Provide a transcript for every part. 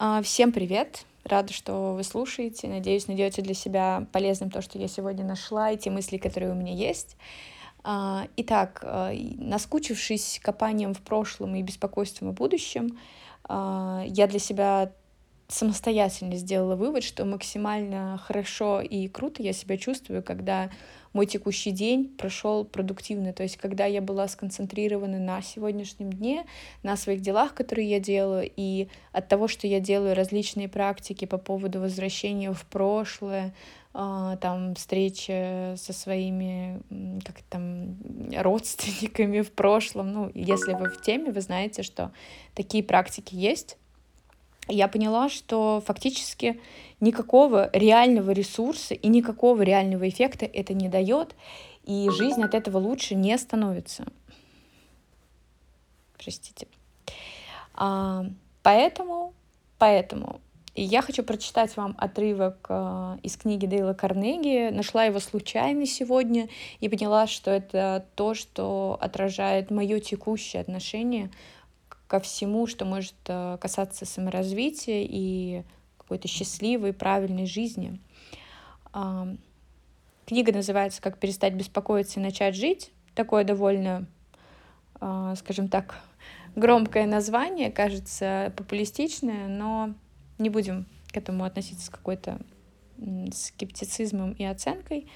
А, всем привет! Рада, что вы слушаете. Надеюсь, найдете для себя полезным то, что я сегодня нашла, и те мысли, которые у меня есть. А, итак, а, наскучившись копанием в прошлом и беспокойством о будущем, я для себя самостоятельно сделала вывод, что максимально хорошо и круто я себя чувствую, когда мой текущий день прошел продуктивно, то есть когда я была сконцентрирована на сегодняшнем дне, на своих делах, которые я делаю, и от того, что я делаю различные практики по поводу возвращения в прошлое, а, там встречи со своими как там родственниками в прошлом, ну если вы в теме, вы знаете, что такие практики есть я поняла, что фактически никакого реального ресурса и никакого реального эффекта это не дает, и жизнь от этого лучше не становится. Простите. А, поэтому, поэтому я хочу прочитать вам отрывок э, из книги Дейла Карнеги. Нашла его случайно сегодня и поняла, что это то, что отражает мое текущее отношение ко всему, что может э, касаться саморазвития и какой-то счастливой, правильной жизни. Книга называется «Как перестать беспокоиться и начать жить». Такое довольно, а, скажем так, громкое название, кажется популистичное, но не будем к этому относиться с какой-то скептицизмом и оценкой.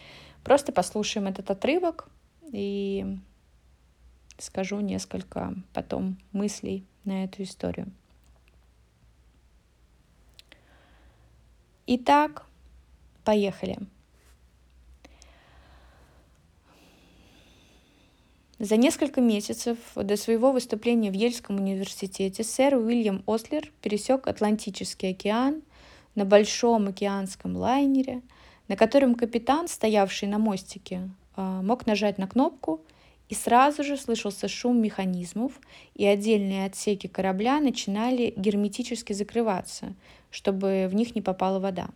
Просто послушаем этот отрывок и скажу несколько потом мыслей на эту историю. Итак, поехали. За несколько месяцев до своего выступления в Ельском университете сэр Уильям Ослер пересек Атлантический океан на большом океанском лайнере, на котором капитан, стоявший на мостике, а, мог нажать на кнопку – и сразу же слышался шум механизмов, и отдельные отсеки корабля начинали герметически закрываться, чтобы в них не попала вода.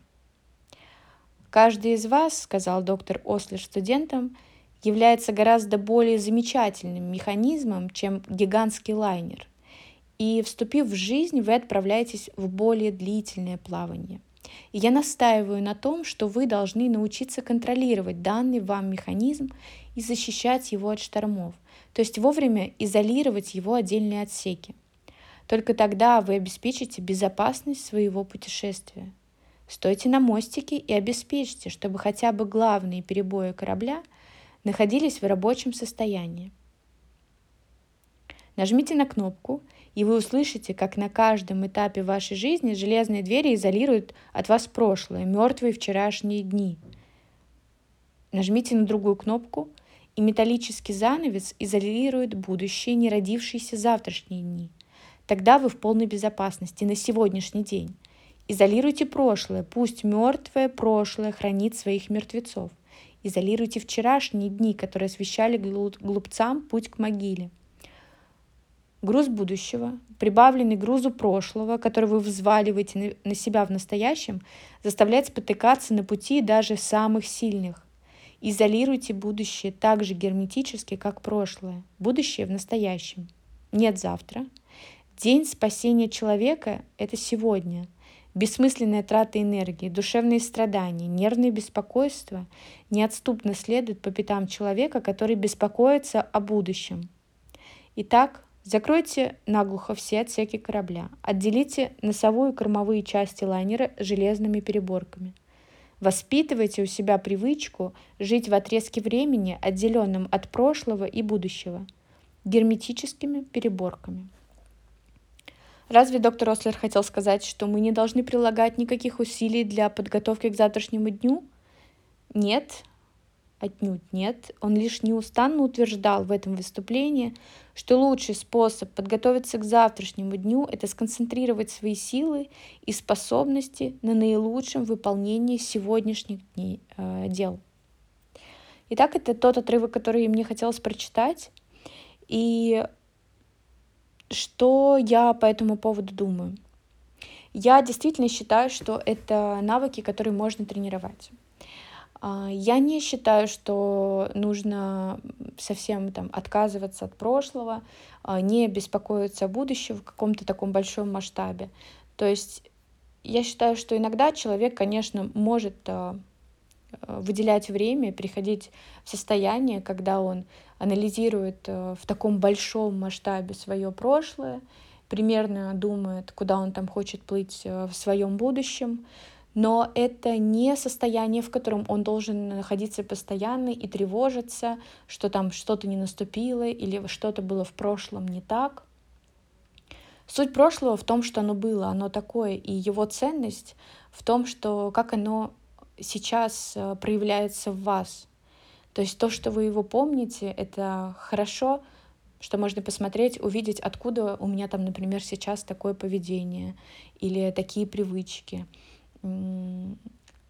«Каждый из вас, — сказал доктор Ослер студентам, — является гораздо более замечательным механизмом, чем гигантский лайнер. И, вступив в жизнь, вы отправляетесь в более длительное плавание. И я настаиваю на том, что вы должны научиться контролировать данный вам механизм и защищать его от штормов, то есть вовремя изолировать его отдельные отсеки. Только тогда вы обеспечите безопасность своего путешествия. Стойте на мостике и обеспечьте, чтобы хотя бы главные перебои корабля находились в рабочем состоянии. Нажмите на кнопку, и вы услышите, как на каждом этапе вашей жизни железные двери изолируют от вас прошлое, мертвые вчерашние дни. Нажмите на другую кнопку, и металлический занавес изолирует будущее, не родившиеся завтрашние дни. Тогда вы в полной безопасности на сегодняшний день. Изолируйте прошлое, пусть мертвое прошлое хранит своих мертвецов. Изолируйте вчерашние дни, которые освещали глупцам путь к могиле. Груз будущего, прибавленный грузу прошлого, который вы взваливаете на себя в настоящем, заставляет спотыкаться на пути даже самых сильных. Изолируйте будущее так же герметически, как прошлое. Будущее в настоящем. Нет завтра. День спасения человека – это сегодня. Бессмысленная трата энергии, душевные страдания, нервные беспокойства неотступно следуют по пятам человека, который беспокоится о будущем. Итак, закройте наглухо все отсеки корабля, отделите носовую и кормовые части лайнера железными переборками – Воспитывайте у себя привычку жить в отрезке времени, отделенном от прошлого и будущего, герметическими переборками. Разве доктор Ослер хотел сказать, что мы не должны прилагать никаких усилий для подготовки к завтрашнему дню? Нет, Отнюдь нет. Он лишь неустанно утверждал в этом выступлении, что лучший способ подготовиться к завтрашнему дню – это сконцентрировать свои силы и способности на наилучшем выполнении сегодняшних дней, э, дел. Итак, это тот отрывок, который мне хотелось прочитать. И что я по этому поводу думаю? Я действительно считаю, что это навыки, которые можно тренировать. А, я не считаю, что нужно совсем там отказываться от прошлого, а, не беспокоиться о будущем в каком-то таком большом масштабе. То есть я считаю, что иногда человек, конечно, может выделять время, приходить в состояние, когда он анализирует в таком большом масштабе свое прошлое, примерно думает, куда он там хочет плыть в своем будущем, но это не состояние, в котором он должен находиться постоянно и тревожиться, что там что-то не наступило или что-то было в прошлом не так. Суть прошлого в том, что оно было, оно такое, и его ценность в том, что как оно сейчас э, проявляется в вас. То есть то, что вы его помните, это хорошо, что можно посмотреть, увидеть, откуда у меня там, например, сейчас такое поведение или такие привычки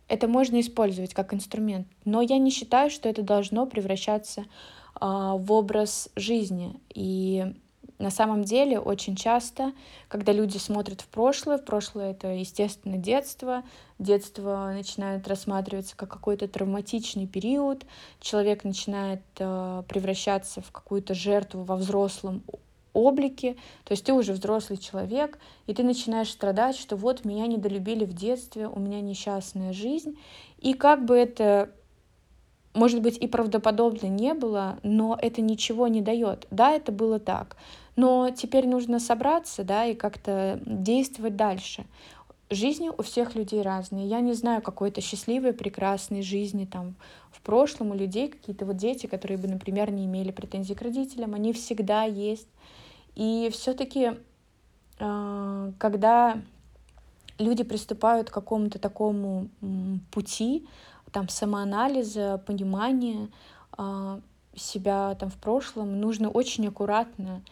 это можно использовать как инструмент, но я не считаю, что это должно превращаться а, в образ жизни. И на самом деле очень часто, когда люди смотрят в прошлое, в прошлое это, естественно, детство, детство начинает рассматриваться как какой-то травматичный период, человек начинает э, превращаться в какую-то жертву во взрослом облике, то есть ты уже взрослый человек, и ты начинаешь страдать, что вот меня недолюбили в детстве, у меня несчастная жизнь, и как бы это может быть, и правдоподобно не было, но это ничего не дает. Да, это было так. Но теперь нужно собраться, да, и как-то действовать дальше. Жизни у всех людей разные. Я не знаю какой-то счастливой, прекрасной жизни там в прошлом у людей, какие-то вот дети, которые бы, например, не имели претензий к родителям, они всегда есть. И все-таки, а, когда люди приступают к какому-то такому пути, там, самоанализа, понимания а, себя там в прошлом, нужно очень аккуратно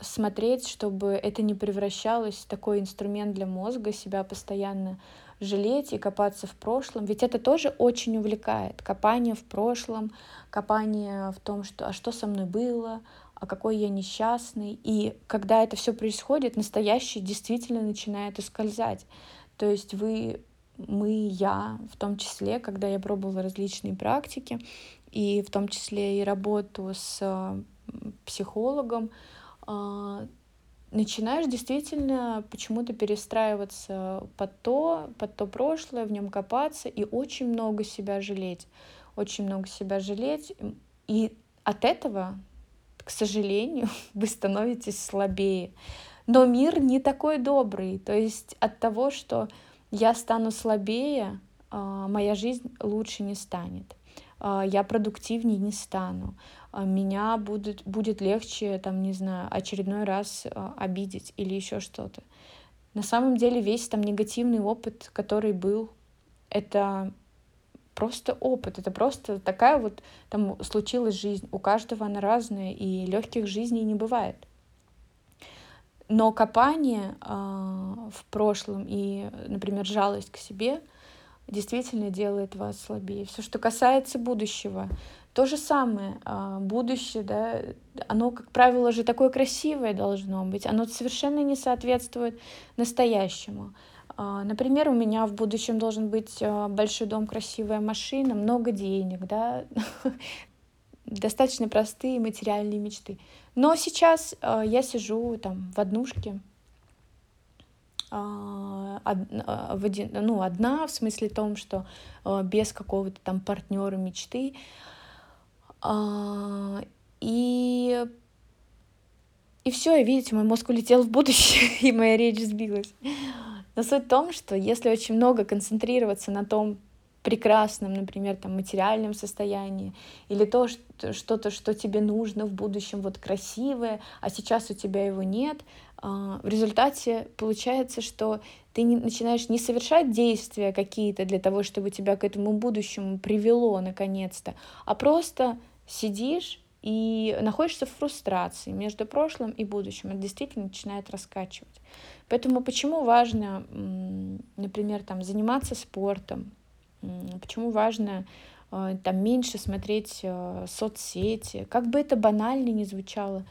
смотреть, чтобы это не превращалось в такой инструмент для мозга, себя постоянно жалеть и копаться в прошлом. Ведь это тоже очень увлекает. Копание в прошлом, копание в том, что, а что со мной было, а какой я несчастный. И когда это все происходит, настоящее действительно начинает ускользать. То есть вы, мы, я, в том числе, когда я пробовала различные практики, и в том числе и работу с психологом, а, начинаешь действительно почему-то перестраиваться под то, под то прошлое, в нем копаться и очень много себя жалеть. Очень много себя жалеть. И от этого к сожалению, вы становитесь слабее. Но мир не такой добрый. То есть от того, что я стану слабее, а, моя жизнь лучше не станет. А, я продуктивнее не стану. А, меня будет, будет легче, там, не знаю, очередной раз обидеть или еще что-то. На самом деле весь там негативный опыт, который был, это просто опыт, это просто такая вот там случилась жизнь. У каждого она разная, и легких жизней не бывает. Но копание э, в прошлом и, например, жалость к себе действительно делает вас слабее. Все, что касается будущего, то же самое. Э, будущее, да, оно, как правило, же такое красивое должно быть. Оно совершенно не соответствует настоящему. А, например, у меня в будущем должен быть а, большой дом, красивая машина, много денег, да, достаточно простые материальные мечты. Но сейчас а, я сижу там в однушке, в один, ну, одна, в смысле том, что без какого-то там партнера мечты. И и все, видите, мой мозг улетел в будущее, и моя речь сбилась. Но суть в том, что если очень много концентрироваться на том прекрасном, например, там, материальном состоянии, или то, что-то, что тебе нужно в будущем, вот красивое, а сейчас у тебя его нет, а, в результате получается, что ты не, начинаешь не совершать действия какие-то для того, чтобы тебя к этому будущему привело наконец-то, а просто сидишь и находишься в фрустрации между прошлым и будущим. Это действительно начинает раскачивать. Поэтому почему важно, например, там, заниматься спортом, почему важно э, там, меньше смотреть э, соцсети, как бы это банально ни звучало,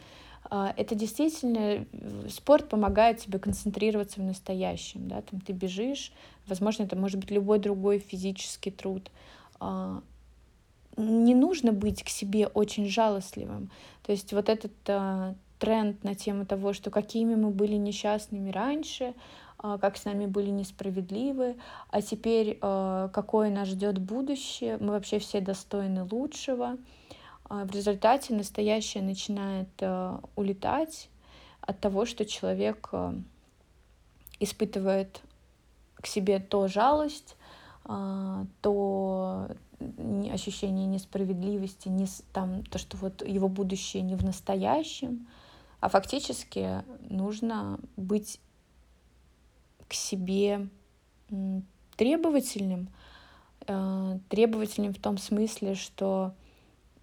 а, это действительно э, спорт помогает тебе концентрироваться в настоящем, да, там ты бежишь, возможно, это может быть любой другой физический труд, а, не нужно быть к себе очень жалостливым. То есть вот этот тренд на тему того, что какими мы были несчастными раньше, а, как с нами были несправедливы, а теперь а, какое нас ждет будущее, мы вообще все достойны лучшего. В результате настоящее начинает улетать от того, что человек испытывает к себе то жалость, то ощущение несправедливости, не, там, то, что вот его будущее не в настоящем, а фактически нужно быть к себе требовательным, э, требовательным в том смысле, что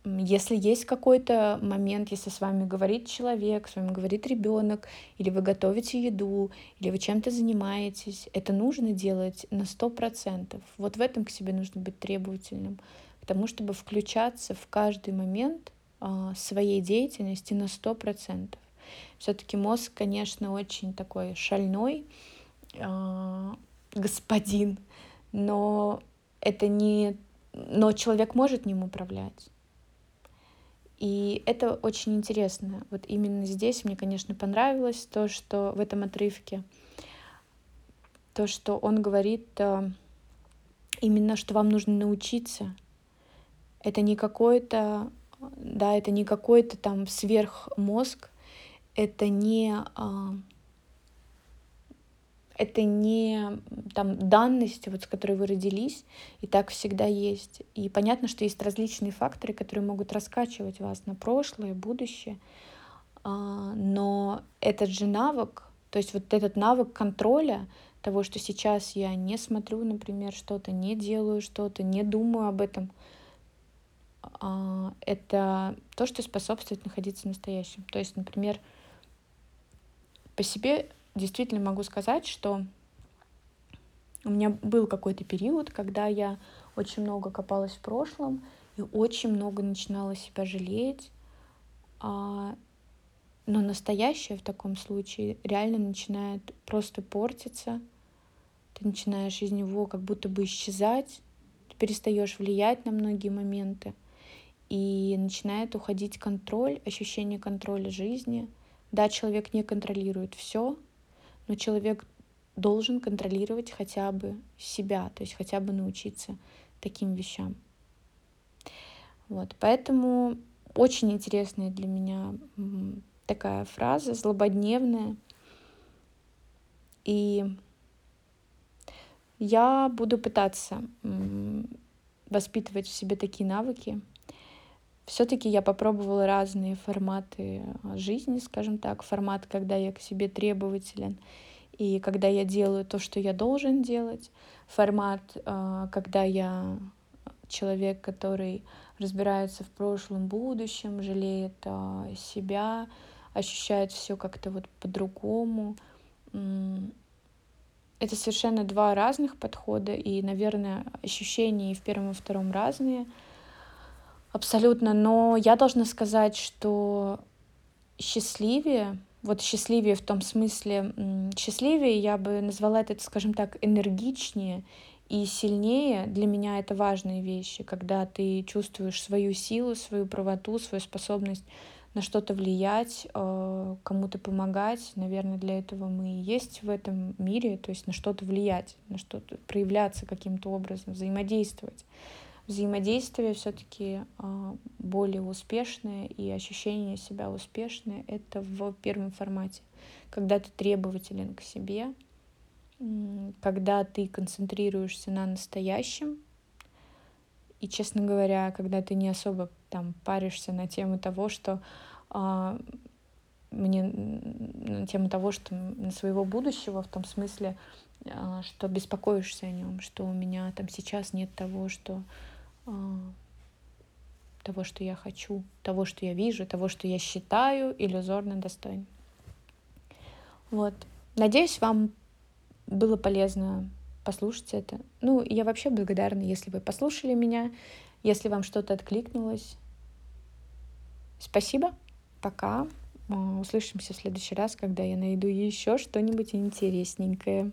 если есть какой-то момент, если с вами говорит человек, с вами говорит ребенок, или вы готовите еду, или вы чем-то занимаетесь, это нужно делать на сто процентов. Вот в этом к себе нужно быть требовательным, к тому, чтобы включаться в каждый момент а, своей деятельности на сто процентов. Все-таки мозг, конечно, очень такой шальной а, господин, но это не, но человек может ним управлять. И это очень интересно. Вот именно здесь мне, конечно, понравилось то, что в этом отрывке, то, что он говорит э, именно, что вам нужно научиться. Это не какой-то, да, это не какой-то там сверхмозг, это не а, это не там данность, вот с которой вы родились, и так всегда есть. И понятно, что есть различные факторы, которые могут раскачивать вас на прошлое, будущее, а, но этот же навык, то есть вот этот навык контроля того, что сейчас я не смотрю, например, что-то, не делаю что-то, не думаю об этом, а, это то, что способствует находиться в настоящем. То есть, например, по себе действительно могу сказать, что у меня был какой-то период, когда я очень много копалась в прошлом и очень много начинала себя жалеть. А, но настоящее в таком случае реально начинает просто портиться. Ты начинаешь из него как будто бы исчезать, ты перестаешь влиять на многие моменты. И начинает уходить контроль, ощущение контроля жизни. Да, человек не контролирует все, но человек должен контролировать хотя бы себя, то есть хотя бы научиться таким вещам. Вот, поэтому очень интересная для меня такая фраза, злободневная. И я буду пытаться воспитывать в себе такие навыки. Все-таки я попробовала разные форматы жизни, скажем так, формат, когда я к себе требователен, и когда я делаю то, что я должен делать, формат, а, когда я человек, который разбирается в прошлом, будущем, жалеет а, себя, ощущает все как-то вот по-другому. Это совершенно два разных подхода, и, наверное, ощущения и в первом, и втором разные. Абсолютно. Но я должна сказать, что счастливее вот счастливее в том смысле, счастливее я бы назвала это, скажем так, энергичнее и сильнее. Для меня это важные вещи, когда ты чувствуешь свою силу, свою правоту, свою способность на что-то влиять, э, кому-то помогать. Наверное, для этого мы и есть в этом мире, то есть на что-то влиять, на что-то проявляться каким-то образом, взаимодействовать взаимодействие все-таки а, более успешное и ощущение себя успешное это в первом формате, когда ты требователен к себе, когда ты концентрируешься на настоящем, и, честно говоря, когда ты не особо там паришься на тему того, что а, мне на тему того, что на своего будущего в том смысле, а, что беспокоишься о нем, что у меня там сейчас нет того, что того, что я хочу, того, что я вижу, того, что я считаю иллюзорно достойным. Вот. Надеюсь, вам было полезно послушать это. Ну, я вообще благодарна, если вы послушали меня, если вам что-то откликнулось. Спасибо. Пока. А, услышимся в следующий раз, когда я найду еще что-нибудь интересненькое.